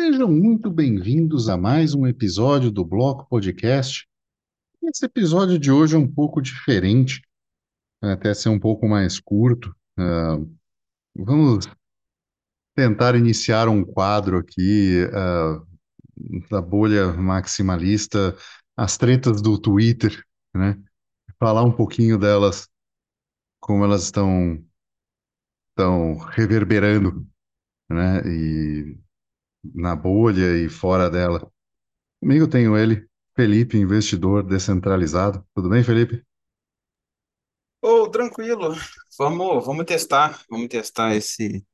Sejam muito bem-vindos a mais um episódio do Bloco Podcast. Esse episódio de hoje é um pouco diferente, vai até ser um pouco mais curto. Ah, vamos tentar iniciar um quadro aqui ah, da bolha maximalista, as tretas do Twitter, né? Falar um pouquinho delas, como elas estão estão reverberando, né? E na bolha e fora dela. Comigo tenho ele, Felipe, investidor descentralizado. Tudo bem, Felipe? Ô, tranquilo. Vamos, vamos testar, vamos testar esse,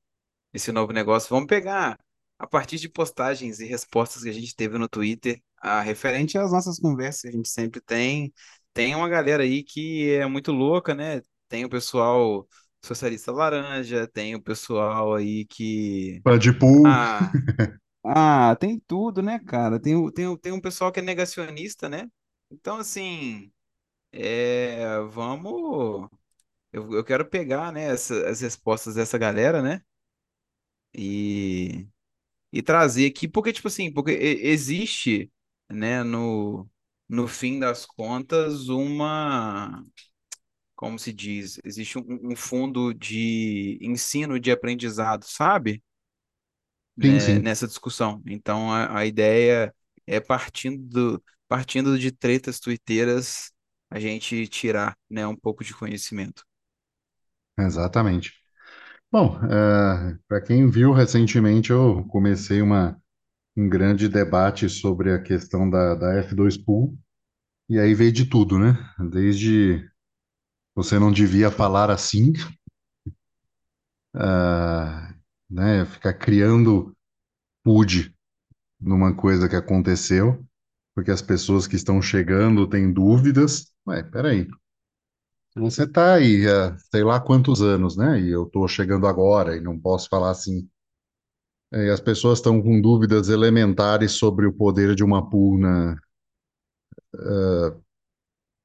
esse novo negócio. Vamos pegar a partir de postagens e respostas que a gente teve no Twitter, a referente às nossas conversas que a gente sempre tem. Tem uma galera aí que é muito louca, né? Tem o pessoal socialista laranja, tem o pessoal aí que Deadpool. ah, ah, tem tudo, né, cara? Tem, tem, tem um pessoal que é negacionista, né? Então, assim, é, vamos. Eu, eu quero pegar, né, essa- as respostas dessa galera, né, e, e trazer aqui, porque, tipo assim, porque e- existe, né, no, no fim das contas, uma, como se diz, existe um, um fundo de ensino, de aprendizado, sabe, Sim, né, sim, nessa discussão. Então, a, a ideia é partindo, do- partindo de tretas tuiteiras, a gente tirar, né, um pouco de conhecimento. exatamente. Bom, para quem viu recentemente, eu comecei uma, um grande debate sobre a questão da, da F2 Pool, e aí veio de tudo, né? Desde você não devia falar assim, ah, né? Ficar criando PUD numa coisa que aconteceu, porque as pessoas que estão chegando têm dúvidas. Ué, peraí. Você está aí há sei lá quantos anos, né? E eu estou chegando agora e não posso falar assim. E as pessoas estão com dúvidas elementares sobre o poder de uma pool na,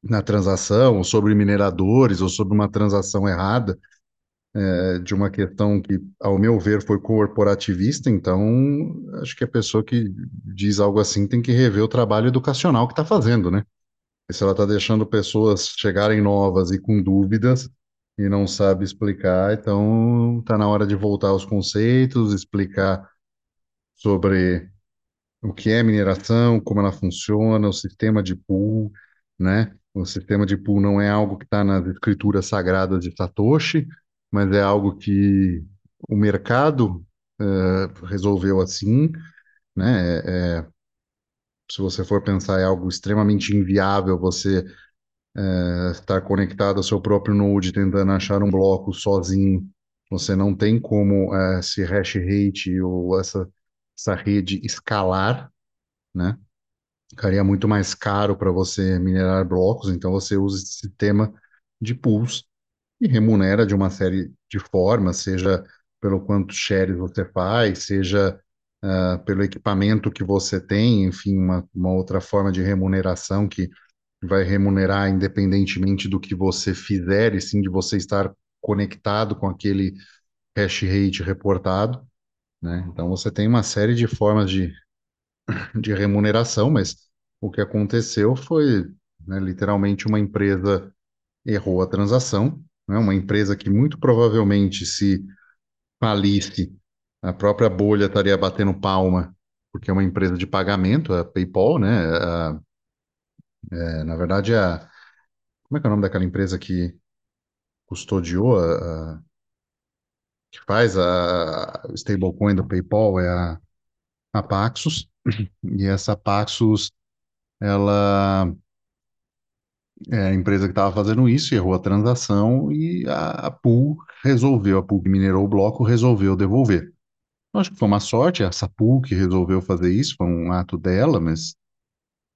na transação, ou sobre mineradores, ou sobre uma transação errada, é, de uma questão que, ao meu ver, foi corporativista. Então, acho que a pessoa que diz algo assim tem que rever o trabalho educacional que está fazendo, né? E se ela está deixando pessoas chegarem novas e com dúvidas e não sabe explicar, então está na hora de voltar aos conceitos, explicar sobre o que é mineração, como ela funciona, o sistema de pool, né? O sistema de pool não é algo que está nas escrituras sagradas de Satoshi, mas é algo que o mercado eh, resolveu assim, né? É- é- se você for pensar, é algo extremamente inviável você estar conectado ao seu próprio node tentando achar um bloco sozinho. Você não tem como eh, se hash rate ou essa, essa rede escalar, né? Ficaria muito mais caro para você minerar blocos, então você usa esse sistema de pools e remunera de uma série de formas, seja pelo quanto shares você faz, seja ah, pelo equipamento que você tem, enfim, uma, uma outra forma de remuneração que vai remunerar independentemente do que você fizer, e sim de você estar conectado com aquele hash rate reportado, né? Então você tem uma série de formas de, de remuneração, mas o que aconteceu foi, né, literalmente uma empresa errou a transação, né? Uma empresa que muito provavelmente se falisse, a própria bolha estaria batendo palma, porque é uma empresa de pagamento, a PayPal, né? A- é, na verdade, a, como é que é o nome daquela empresa que custodiou, a, a- que faz a, stablecoin do PayPal, é a, a Paxos, e essa Paxos, ela é a empresa que estava fazendo isso, errou a transação e a, a pool resolveu, a pool que minerou o bloco resolveu devolver. Eu acho que foi uma sorte, essa pool que resolveu fazer isso, foi um ato dela, mas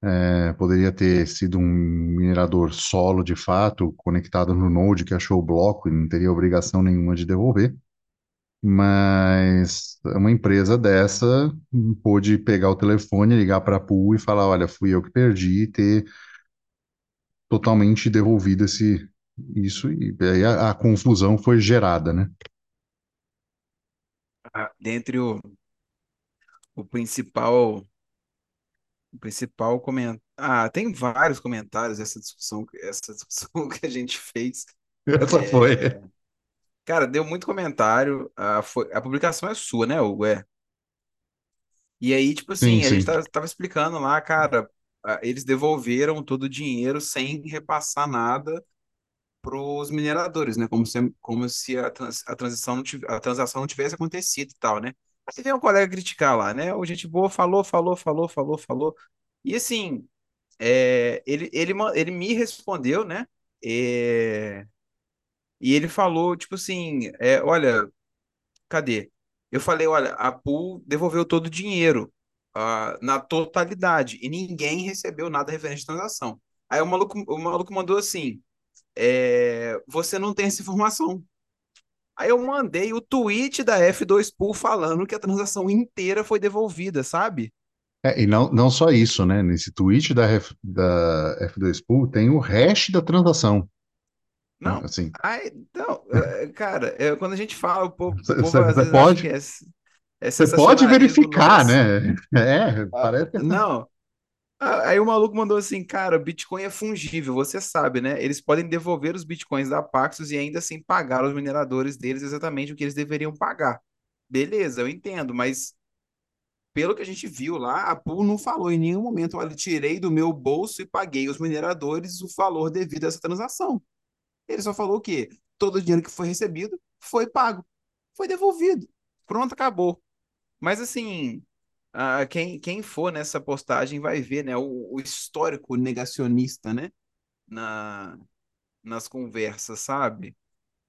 é, poderia ter sido um minerador solo de fato, conectado no node que achou o bloco e não teria obrigação nenhuma de devolver. Mas uma empresa dessa pôde pegar o telefone, ligar para a pool e falar: Olha, fui eu que perdi, e ter totalmente devolvido esse, isso, e aí a, a confusão foi gerada, né? Ah, Dentre o, o principal, o principal comentário. Ah, tem vários comentários essa discussão, essa discussão que a gente fez. Essa foi. É, cara, deu muito comentário. A, foi, a publicação é sua, né, Hugo? É. E aí, tipo Sim, assim, a gente sim. tava, tava explicando lá, cara, a- eles devolveram todo o dinheiro sem repassar nada para os mineradores, né? Como se, como se a, trans- a transição não tive- a transação não tivesse acontecido e tal, né? Aí veio um colega criticar lá, né? O gente boa falou, falou, falou, falou, falou. E assim, é, ele, ele, ma- ele me respondeu, né? E ele falou, tipo assim, é, olha, cadê? Eu falei, olha, a Pool devolveu todo o dinheiro, ah, na totalidade, e ninguém recebeu nada referente à transação. Aí o maluco, o maluco mandou assim, é, você não tem essa informação. Aí eu mandei o tweet da F2 Pool falando que a transação inteira foi devolvida, sabe? É, e não, não só isso, né? Nesse tweet da, F, da F2Pool tem o hash da transação? Não. Assim, Aí, não, é, cara, é, quando a gente fala, o povo, o povo que pode, é, é você pode verificar, né? É, Ah, parece. não, Ah, Aí o maluco mandou assim, cara, Bitcoin é fungível, você sabe, né? Eles podem devolver os Bitcoins da Paxos e ainda assim pagar aos mineradores deles exatamente o que eles deveriam pagar. Beleza, eu entendo, mas pelo que a gente viu lá, a Pool não falou em nenhum momento, olha, tirei do meu bolso e paguei os mineradores o valor devido a essa transação. Ele só falou o quê? Todo o dinheiro que foi recebido foi pago, foi devolvido. Pronto, acabou. Mas assim, ah, quem, quem for nessa postagem vai ver, né, o, o histórico negacionista, né, na, nas conversas, sabe?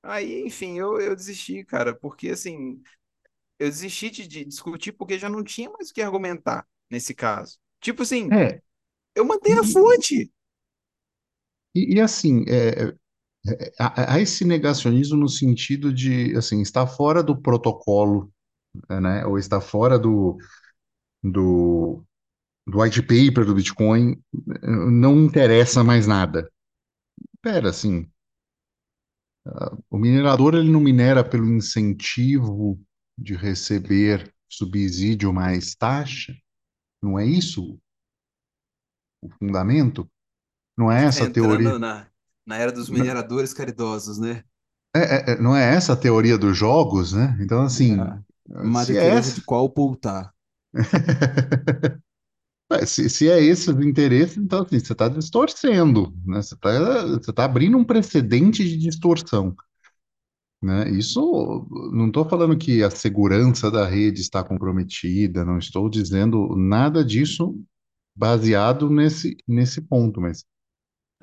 Aí, enfim, eu, eu desisti, cara, porque assim, eu desisti de, de discutir porque já não tinha mais o que argumentar nesse caso. Tipo assim, É, eu mandei a fonte. e, e assim, é, há, há esse negacionismo no sentido de, assim, estar fora do protocolo, né? Ou estar fora do, do, do white paper do Bitcoin, não interessa mais nada. Pera, assim, o minerador ele não minera pelo incentivo de receber subsídio mais taxa? Não é isso o fundamento? Não é essa a teoria? entrando na, na era dos mineradores caridosos, né? É- é- não é essa a teoria dos jogos, né? Então, assim, É. Madre é Teresa essa, de qual pultar. é, se, se é esse o interesse, então, assim, você está distorcendo, né? Você está você tá abrindo um precedente de distorção, né? Isso, não estou falando que a segurança da rede está comprometida, não estou dizendo nada disso baseado nesse, nesse ponto, mas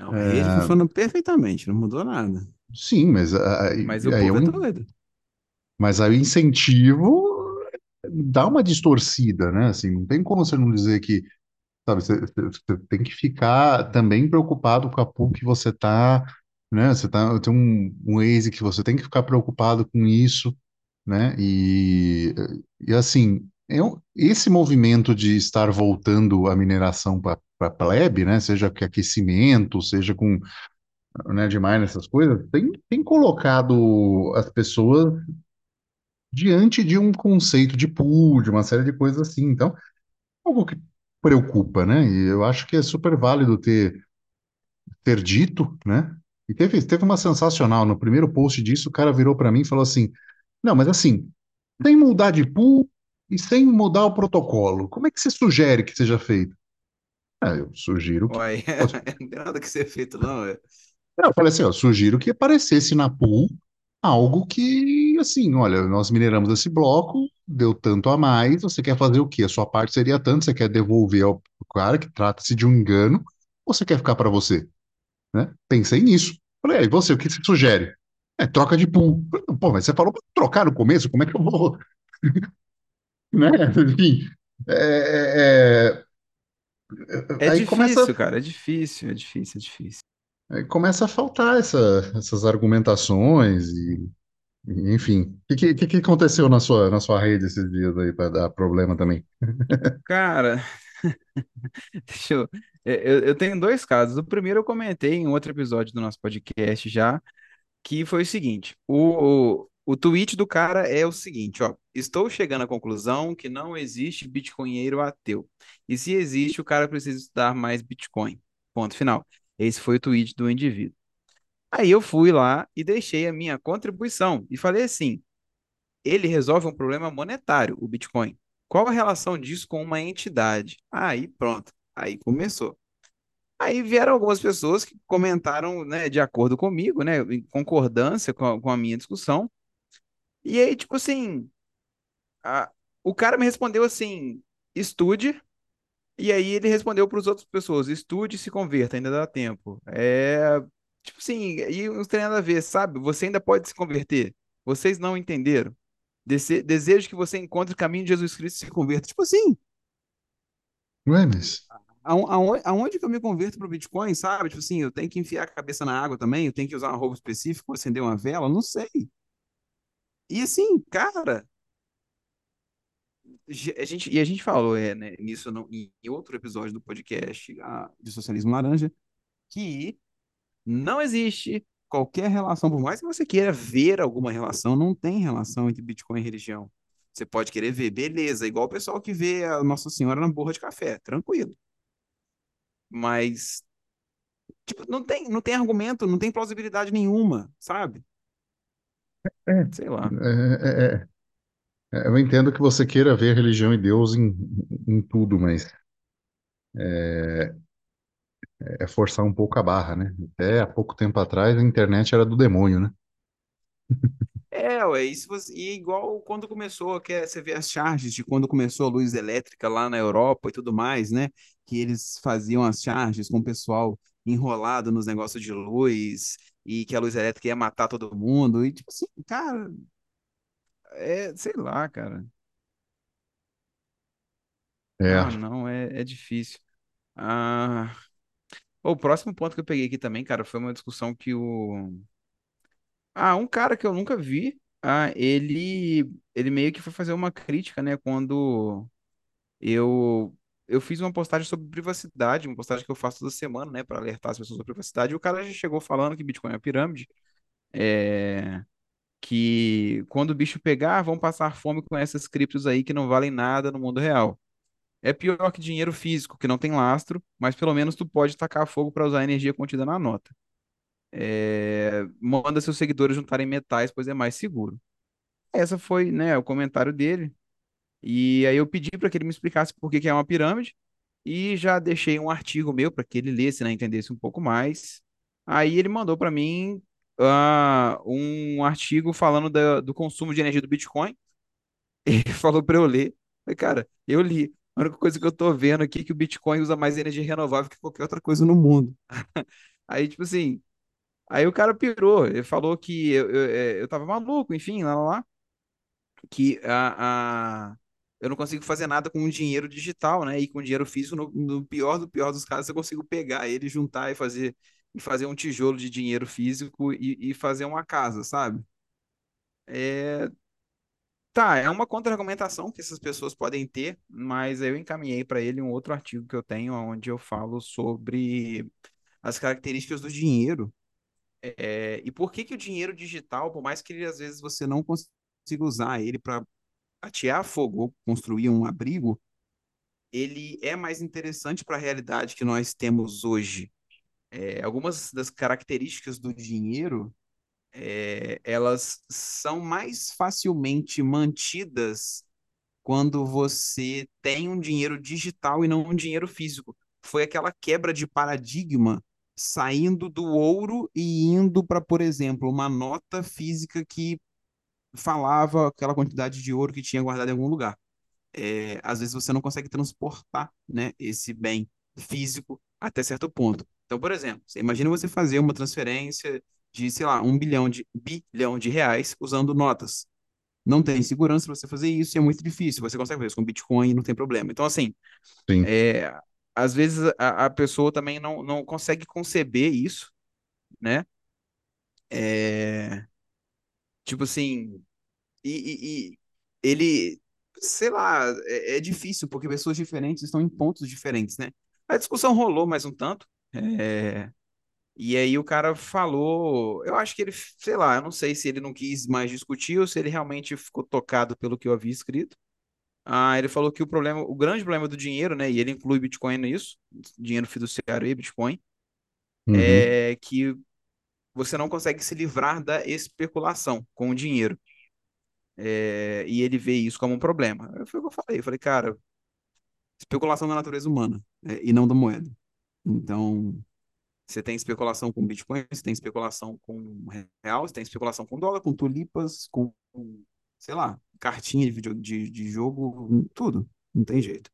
Não, rede funciona perfeitamente, não mudou nada. sim, mas aí, Mas o aí é povo é um, doido. mas aí o incentivo dá uma distorcida, né? Assim, não tem como você não dizer que, sabe, você, você- tem que ficar também preocupado com a pool que você tá, né? Você tá, tem um, um ASIC que você tem que ficar preocupado com isso, né? E, e assim, é um- esse movimento de estar voltando a mineração para para plebe, né? Seja com aquecimento, seja com, né, demais essas coisas, tem, tem colocado as pessoas diante de um conceito de pool, de uma série de coisas assim. Então, algo que preocupa, né? E eu acho que é super válido ter, ter dito, né? E teve, teve uma sensacional. No primeiro post disso, o cara virou para mim e falou assim: Não, mas assim, sem mudar de pool e sem mudar o protocolo, como é que você sugere que seja feito? Ah, eu sugiro que. Uai, não tem nada que ser feito, não. é. Não, Eu falei assim: eu sugiro que aparecesse na pool algo que, assim, olha, nós mineramos esse bloco, deu tanto a mais, você quer fazer o quê? A sua parte seria tanto, você quer devolver ao cara que trata-se de um engano, ou você quer ficar para você, né? Pensei nisso. Falei, aí você, o que você sugere? É, troca de pool. Pô, mas você falou para trocar no começo, como é que eu vou, né? Enfim, é, é, É aí começa, difícil, cara, é difícil, é difícil, é difícil. aí começa a faltar essa, essas argumentações e, e, enfim. O que, que, que aconteceu na sua, na sua rede esses dias aí para dar problema também? Cara, deixa eu, é, eu. Eu tenho dois casos. O primeiro eu comentei em outro episódio do nosso podcast já, que foi o seguinte: o, o tweet do cara é o seguinte, ó. Estou chegando à conclusão que não existe bitcoinheiro ateu. E se existe, o cara precisa estudar mais Bitcoin. Ponto final. Esse foi o tweet do indivíduo. Aí eu fui lá e deixei a minha contribuição e falei assim: ele resolve um problema monetário, o Bitcoin. Qual a relação disso com uma entidade? Aí pronto, aí começou. Aí vieram algumas pessoas que comentaram, né, de acordo comigo, né, em concordância com a, com a minha discussão. E aí, tipo assim, a- o cara me respondeu assim: estude. E aí ele respondeu para as outras pessoas: estude e se converta, ainda dá tempo. É, tipo assim, e não tem nada a ver, sabe? Você ainda pode se converter. Vocês não entenderam. Dese- desejo que você encontre o caminho de Jesus Cristo e se converta. Tipo assim, Ué, mas aon- aonde, aonde que eu me converto para o Bitcoin, sabe? Tipo assim, eu tenho que enfiar a cabeça na água também, eu tenho que usar uma roupa específica, acender uma vela, não sei. E assim, cara. A gente, e a gente falou é, né, nisso no- em outro episódio do podcast ah, de Socialismo Laranja, que não existe qualquer relação, por mais que você queira ver alguma relação, não tem relação entre Bitcoin e religião. Você pode querer ver, beleza, igual o pessoal que vê a Nossa Senhora na borra de café, tranquilo. Mas, tipo, não tem, não tem argumento, não tem plausibilidade nenhuma, sabe? É, Sei lá. é, é, é, eu entendo que você queira ver religião e Deus em, em tudo, mas é forçar um pouco a barra, né? Até há pouco tempo atrás a internet era do demônio, né? É, ué, isso você, e igual quando começou, que é, você vê as charges de quando começou a luz elétrica lá na Europa e tudo mais, né? Que eles faziam as charges com o pessoal enrolado nos negócios de luz e que a luz elétrica ia matar todo mundo. E tipo assim, cara, é, sei lá, cara. É, Ah, não, é, é difícil. Ah, o próximo ponto que eu peguei aqui também, cara, foi uma discussão que o. Ah, um cara que eu nunca vi, ah, ele, ele meio que foi fazer uma crítica, né, quando Eu, eu fiz uma postagem sobre privacidade, uma postagem que eu faço toda semana, né, para alertar as pessoas sobre privacidade, e o cara já chegou falando que Bitcoin é pirâmide, é, que quando o bicho pegar, vão passar fome com essas criptos aí que não valem nada no mundo real. É pior que dinheiro físico, que não tem lastro, mas pelo menos tu pode tacar fogo para usar a energia contida na nota. É, manda seus seguidores juntarem metais, pois é mais seguro. Essa foi, né, o comentário dele. E aí eu pedi para que ele me explicasse por que que é uma pirâmide e já deixei um artigo meu para que ele lesse, né, entendesse um pouco mais. Aí ele mandou para mim ah, um artigo falando da- do consumo de energia do Bitcoin e falou para eu ler. Falei, cara, eu li. A única coisa que eu tô vendo aqui é que o Bitcoin usa mais energia renovável que qualquer outra coisa no mundo. Aí, tipo assim, aí o cara pirou. Ele falou que eu, eu, eh, eu tava maluco, enfim, lá, lá, lá que a, a- eu não consigo fazer nada com o dinheiro digital, né? E com dinheiro físico, no, no pior do pior dos casos, eu consigo pegar ele, juntar e fazer, e fazer um tijolo de dinheiro físico e, e fazer uma casa, sabe? É, tá, é uma contra-argumentação que essas pessoas podem ter, mas eu encaminhei para ele um outro artigo que eu tenho, onde eu falo sobre as características do dinheiro. É, e por que que o dinheiro digital, por mais que ele, às vezes você não consiga usar ele para atear fogo ou construir um abrigo, ele é mais interessante para a realidade que nós temos hoje. É, algumas das características do dinheiro, é, elas são mais facilmente mantidas quando você tem um dinheiro digital e não um dinheiro físico. Foi aquela quebra de paradigma saindo do ouro e indo para, por exemplo, uma nota física que falava aquela quantidade de ouro que tinha guardado em algum lugar é, às vezes você não consegue transportar, né, esse bem físico até certo ponto. Então, por exemplo, você imagina você fazer uma transferência de, sei lá, um bilhão de, bilhão de reais usando notas. Não tem segurança para você fazer isso e é muito difícil. Você consegue fazer isso com Bitcoin e não tem problema. Então, assim, sim. é, às vezes a, a pessoa também não, não consegue conceber isso, né? É, tipo assim, E, e- e ele, sei lá, é, é difícil, porque pessoas diferentes estão em pontos diferentes, né? A discussão rolou mais um tanto, é, E aí o cara falou, eu acho que ele, sei lá, eu não sei se ele não quis mais discutir ou se ele realmente ficou tocado pelo que eu havia escrito. Ah, ele falou que o problema, o grande problema do dinheiro, né, e ele inclui Bitcoin nisso, dinheiro fiduciário e Bitcoin, Uhum. é que você não consegue se livrar da especulação com o dinheiro. É, e ele vê isso como um problema. Foi o que eu falei. Eu falei, cara, especulação da natureza humana, é, e não da moeda. Então, você tem especulação com Bitcoin, você tem especulação com real, você tem especulação com dólar, com tulipas, com, sei lá, cartinha de, video, de, de jogo, tudo. Não tem jeito.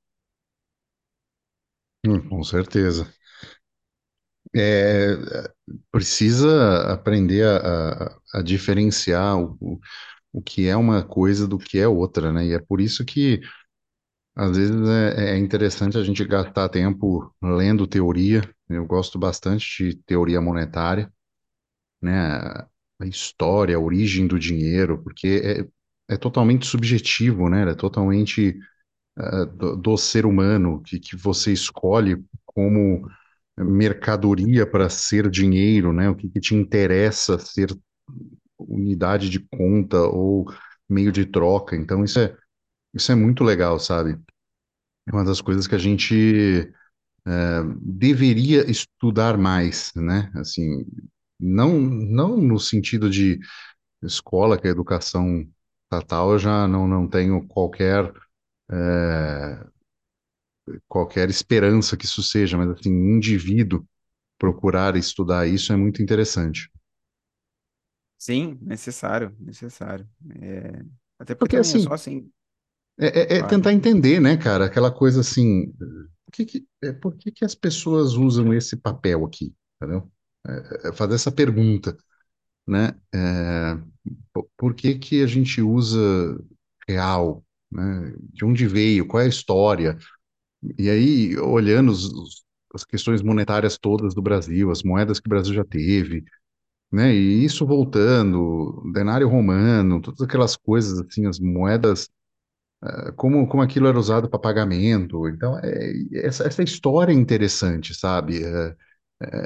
Hum, com certeza. É, precisa aprender a, a- a diferenciar o, o que é uma coisa do que é outra, né? E é por isso que, às vezes, é, é interessante a gente gastar tempo lendo teoria. Eu gosto bastante de teoria monetária, né? A história, a origem do dinheiro, porque é, é totalmente subjetivo, né? É totalmente eh, do, do ser humano que, que você escolhe como mercadoria para ser dinheiro, né? O que, que te interessa ser unidade de conta ou meio de troca. Então, isso é, isso é muito legal, sabe? É uma das coisas que a gente eh, deveria estudar mais, né? Assim, não, não no sentido de escola, que a educação estatal, eu já não, não tenho qualquer, eh, qualquer esperança que isso seja, mas assim, indivíduo procurar estudar isso é muito interessante. Sim, necessário, necessário. É, até porque Porque também é só assim, assim, é, é- é tentar entender, né, cara? Aquela coisa assim, por que que, é, por que que as pessoas usam esse papel aqui, entendeu? É, é fazer essa pergunta, né? É, po- por que que a gente usa real, né? De onde veio? Qual é a história? E aí, olhando os- os- as questões monetárias todas do Brasil, as moedas que o Brasil já teve, né? E isso voltando, denário romano, todas aquelas coisas assim, as moedas, eh, como, como aquilo era usado para pagamento. Então, é, essa, essa história é interessante, sabe? É,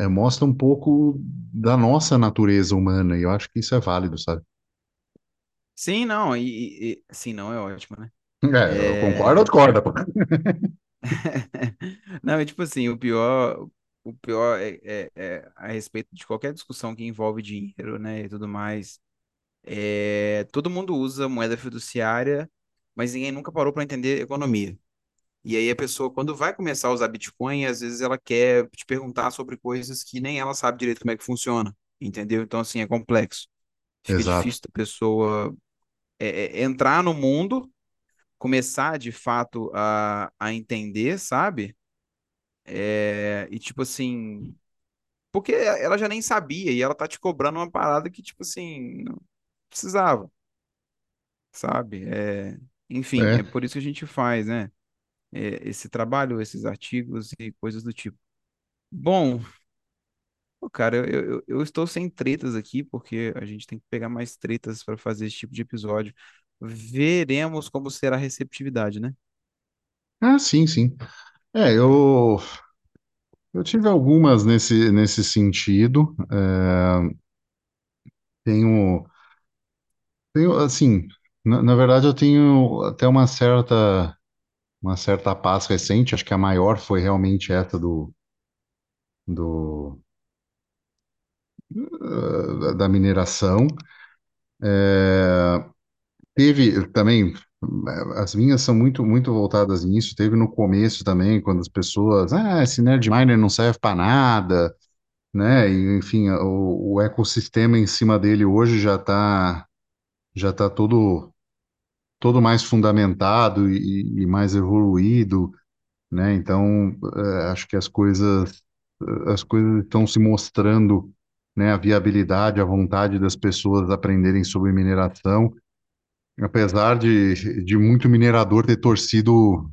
é, mostra um pouco da nossa natureza humana, e eu acho que isso é válido, sabe? Sim, não, e, e- sim, não é ótimo, né? É, eu concordo É... discordo? pô? Não, é tipo assim, o pior, o pior é, é- é a respeito de qualquer discussão que envolve dinheiro, né, e tudo mais. É, todo mundo usa moeda fiduciária, mas ninguém nunca parou para entender economia. E aí a pessoa, quando vai começar a usar Bitcoin, às vezes ela quer te perguntar sobre coisas que nem ela sabe direito como é que funciona, entendeu? Então, assim, é complexo. Fica Exato. difícil da pessoa é, é, entrar no mundo, começar de fato a, a entender, sabe? É, e tipo assim, porque ela já nem sabia e ela tá te cobrando uma parada que, tipo assim, não precisava, sabe? É, enfim, É. é por isso que a gente faz, né? É, esse trabalho, esses artigos e coisas do tipo. Bom, pô, cara, eu, eu, eu estou sem tretas aqui, porque a gente tem que pegar mais tretas para fazer esse tipo de episódio. Veremos como será a receptividade, né? Ah, sim, sim. É, eu, eu tive algumas nesse, nesse sentido. É, tenho, tenho, assim, na, na verdade eu tenho até uma certa, uma certa paz recente. Acho que a maior foi realmente essa do, do, eh, da mineração. É, teve também, as minhas são muito, muito voltadas nisso. Teve no começo também, quando as pessoas, ah, esse nerd miner não serve para nada. né? E, enfim, o, o ecossistema em cima dele hoje já está já tá todo, todo mais fundamentado e, e mais evoluído, né? Então, eh, acho que as coisas as coisas estão se mostrando, né? A viabilidade, a vontade das pessoas aprenderem sobre mineração, apesar de, de muito minerador ter torcido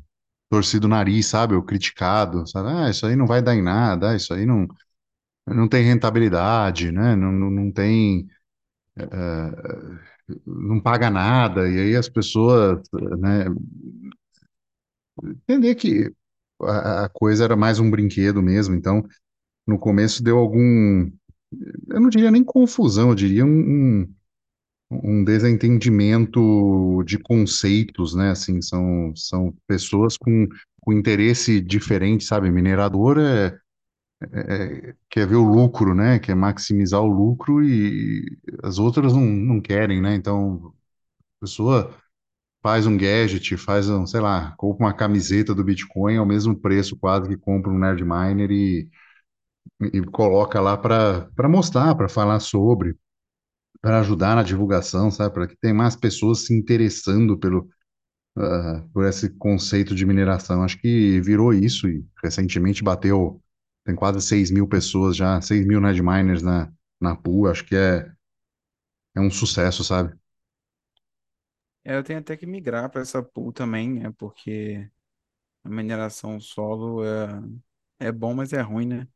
torcido o nariz, sabe? Ou criticado, sabe? Ah, isso aí não vai dar em nada, ah, isso aí não não tem rentabilidade, né? Não, não, não tem não paga nada, e aí as pessoas, né, entender que a, coisa era mais um brinquedo mesmo, então no começo deu algum, eu não diria nem confusão, eu diria um, um desentendimento de conceitos, né? Assim, são, são pessoas com, com interesse diferente, sabe? Minerador é, é- quer ver o lucro, né? Quer maximizar o lucro e as outras não, não querem, né? Então, a pessoa faz um gadget, faz um, sei lá, compra uma camiseta do Bitcoin ao mesmo preço quase que compra um Nerd Miner e, e coloca lá para mostrar, para falar sobre, para ajudar na divulgação, sabe? Para que tenha mais pessoas se interessando pelo, ah, por esse conceito de mineração. Acho que virou isso e recentemente bateu, tem quase 6 mil pessoas já, 6 mil Nerd Miners na, na pool. Acho que é, é um sucesso, sabe? É, eu tenho até que migrar para essa pool também, né? Porque a mineração solo é, é bom, mas é ruim, né?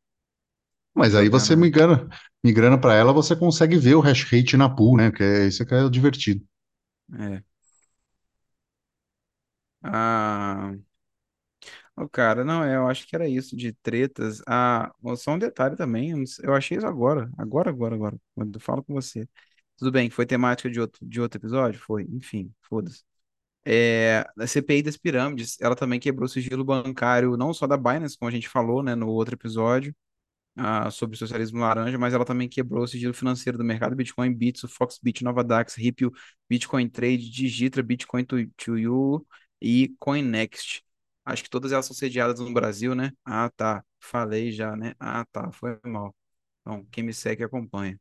Mas aí você migrando, migrando para ela, você consegue ver o hash rate na pool, né? Que é isso que é divertido. É. Ah, o cara, não, é, eu acho que era isso de tretas. Ah, só um detalhe também, eu, não sei- eu achei isso agora, agora, agora, agora, quando eu falo com você. Tudo bem, que foi temática de outro, de outro episódio? Foi, enfim, foda-se. É, a CPI das pirâmides, ela também quebrou o sigilo bancário, não só da Binance, como a gente falou, né, no outro episódio, ah, sobre o socialismo laranja, mas ela também quebrou o sigilo financeiro do mercado Bitcoin, Bitso, Foxbit, Novadax, Ripple, Bitcoin Trade, Digitra, Bitcoin to, to You e CoinNext. Acho que todas elas são sediadas no Brasil, né? Ah, tá. Falei já, né? Ah, tá. Foi mal. Então, quem me segue acompanha.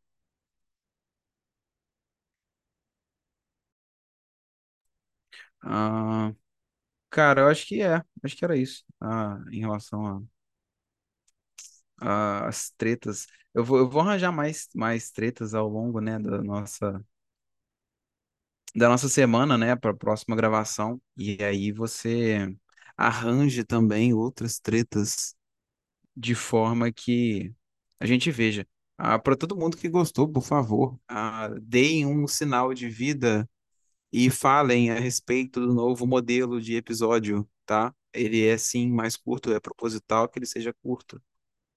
Ah, cara, eu acho que é. Acho que era isso. Ah, em relação a as tretas. Eu vou, eu vou arranjar mais, mais tretas ao longo, né, da nossa, da nossa semana, né, para a próxima gravação. E aí você arranje também outras tretas de forma que a gente veja. Ah, para todo mundo que gostou, por favor, ah, deem um sinal de vida e falem a respeito do novo modelo de episódio, tá? Ele é sim mais curto, é proposital que ele seja curto.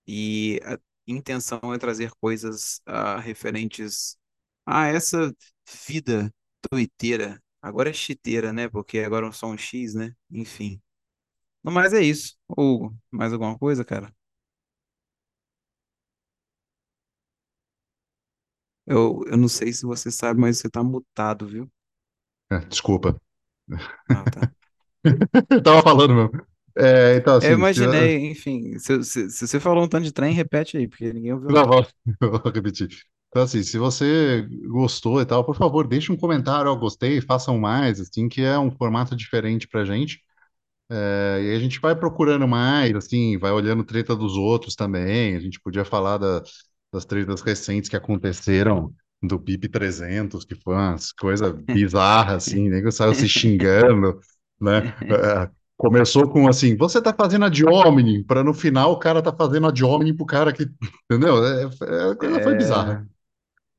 E a intenção é trazer coisas ah, referentes a essa vida doiteira. Agora é chiteira, né? Porque agora é só um X, né? Enfim. No mais é isso. Hugo, mais alguma coisa, cara? Eu, eu não sei se você sabe, mas você tá mutado, viu? É, desculpa. Ah, tá. Eu tava falando mesmo. É, então, Eu assim, se, imaginei, enfim, se, se, se você falou um tanto de trem, repete aí, porque ninguém ouviu, Não, vou, eu vou repetir. Então, assim, se você gostou e tal, por favor, deixe um comentário, ó, gostei, façam mais, assim, que é um formato diferente pra gente. É, e a gente vai procurando mais, assim, vai olhando treta dos outros também. A gente podia falar da- das tretas recentes que aconteceram do BIP 300, que foi umas coisas bizarras, assim, nego saiu se xingando, né? Começou com assim, você tá fazendo a de hominem, para no final o cara tá fazendo a de hominem pro cara que, entendeu? É, é- a coisa foi bizarra.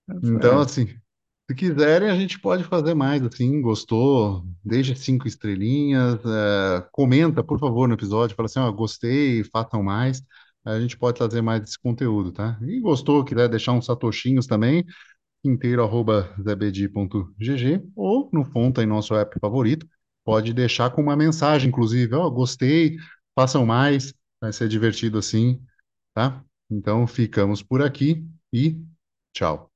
É, Então, é, assim, se quiserem, a gente pode fazer mais, assim, gostou, deixa cinco estrelinhas, é, comenta, por favor, no episódio, fala assim, ó, gostei, façam mais, a gente pode trazer mais desse conteúdo, tá? E gostou, quiser deixar uns satoshinhos também, inteiro arroba zebedi.gg ou no Fonta em nosso app favorito, pode deixar com uma mensagem, inclusive, ó, gostei, façam mais, vai ser divertido assim, tá? Então, ficamos por aqui e tchau.